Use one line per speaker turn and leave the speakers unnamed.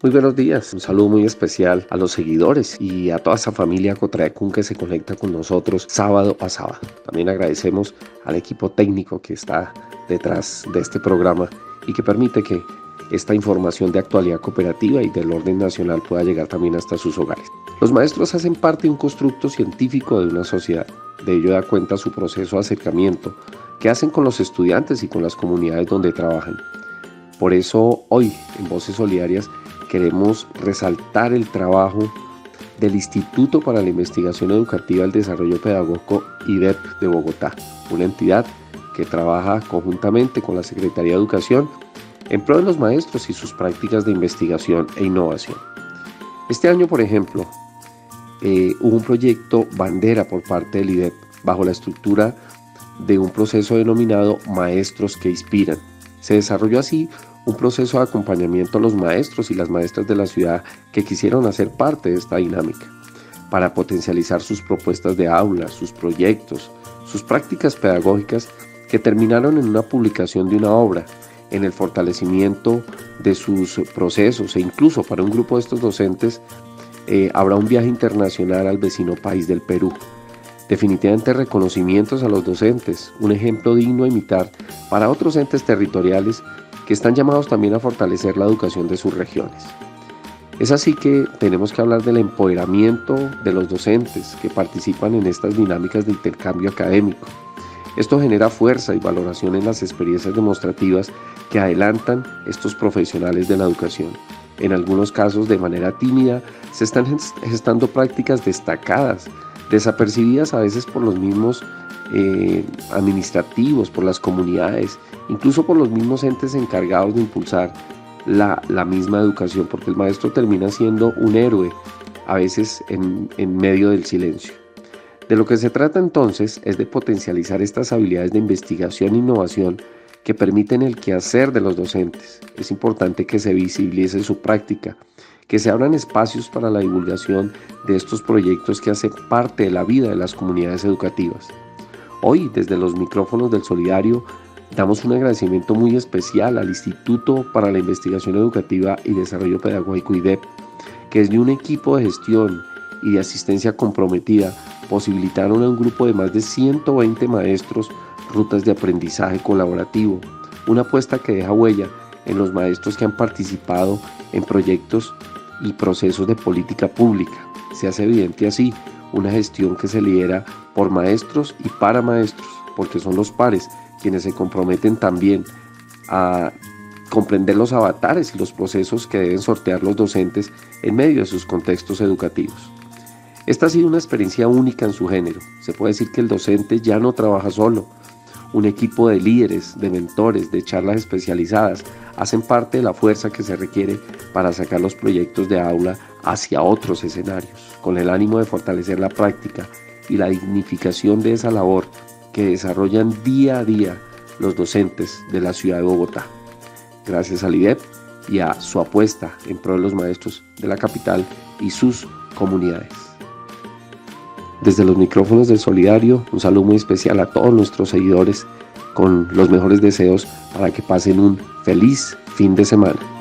Muy buenos días, un saludo muy especial a los seguidores y a toda esa familia Cotraecún que se conecta con nosotros sábado a sábado. También agradecemos al equipo técnico que está detrás de este programa y que permite que esta información de actualidad cooperativa y del orden nacional pueda llegar también hasta sus hogares. Los maestros hacen parte de un constructo científico de una sociedad. De ello da cuenta su proceso de acercamiento que hacen con los estudiantes y con las comunidades donde trabajan. Por eso hoy en Voces Solidarias queremos resaltar el trabajo del Instituto para la Investigación Educativa y el Desarrollo Pedagógico IDEP de Bogotá, una entidad que trabaja conjuntamente con la Secretaría de Educación en pro de los maestros y sus prácticas de investigación e innovación. Este año, por ejemplo, eh, hubo un proyecto bandera por parte del IDEP bajo la estructura de un proceso denominado Maestros que Inspiran. Se desarrolló así un proceso de acompañamiento a los maestros y las maestras de la ciudad que quisieron hacer parte de esta dinámica, para potencializar sus propuestas de aula, sus proyectos, sus prácticas pedagógicas que terminaron en una publicación de una obra, en el fortalecimiento de sus procesos e incluso para un grupo de estos docentes eh, habrá un viaje internacional al vecino país del Perú. Definitivamente reconocimientos a los docentes, un ejemplo digno a imitar para otros entes territoriales que están llamados también a fortalecer la educación de sus regiones. Es así que tenemos que hablar del empoderamiento de los docentes que participan en estas dinámicas de intercambio académico. Esto genera fuerza y valoración en las experiencias demostrativas que adelantan estos profesionales de la educación. En algunos casos, de manera tímida, se están gestando prácticas destacadas desapercibidas a veces por los mismos eh, administrativos, por las comunidades, incluso por los mismos entes encargados de impulsar la, misma educación, porque el maestro termina siendo un héroe a veces en, en medio del silencio. De lo que se trata entonces es de potencializar estas habilidades de investigación e innovación que permiten el quehacer de los docentes. Es importante que se visibilice su práctica, que se abran espacios para la divulgación de estos proyectos que hacen parte de la vida de las comunidades educativas. Hoy, desde los micrófonos del Solidario, damos un agradecimiento muy especial al Instituto para la Investigación Educativa y Desarrollo Pedagógico IDEP, que es un equipo de gestión y de asistencia comprometida posibilitaron a un grupo de más de 120 maestros rutas de aprendizaje colaborativo, una apuesta que deja huella en los maestros que han participado en proyectos y procesos de política pública. Se hace evidente así una gestión que se lidera por maestros y para maestros, porque son los pares quienes se comprometen también a comprender los avatares y los procesos que deben sortear los docentes en medio de sus contextos educativos. Esta ha sido una experiencia única en su género. Se puede decir que el docente ya no trabaja solo. Un equipo de líderes, de mentores, de charlas especializadas hacen parte de la fuerza que se requiere para sacar los proyectos de aula hacia otros escenarios, con el ánimo de fortalecer la práctica y la dignificación de esa labor que desarrollan día a día los docentes de la ciudad de Bogotá. Gracias al IDEP y a su apuesta en pro de los maestros de la capital y sus comunidades. Desde los micrófonos del Solidario, un saludo muy especial a todos nuestros seguidores con los mejores deseos para que pasen un feliz fin de semana.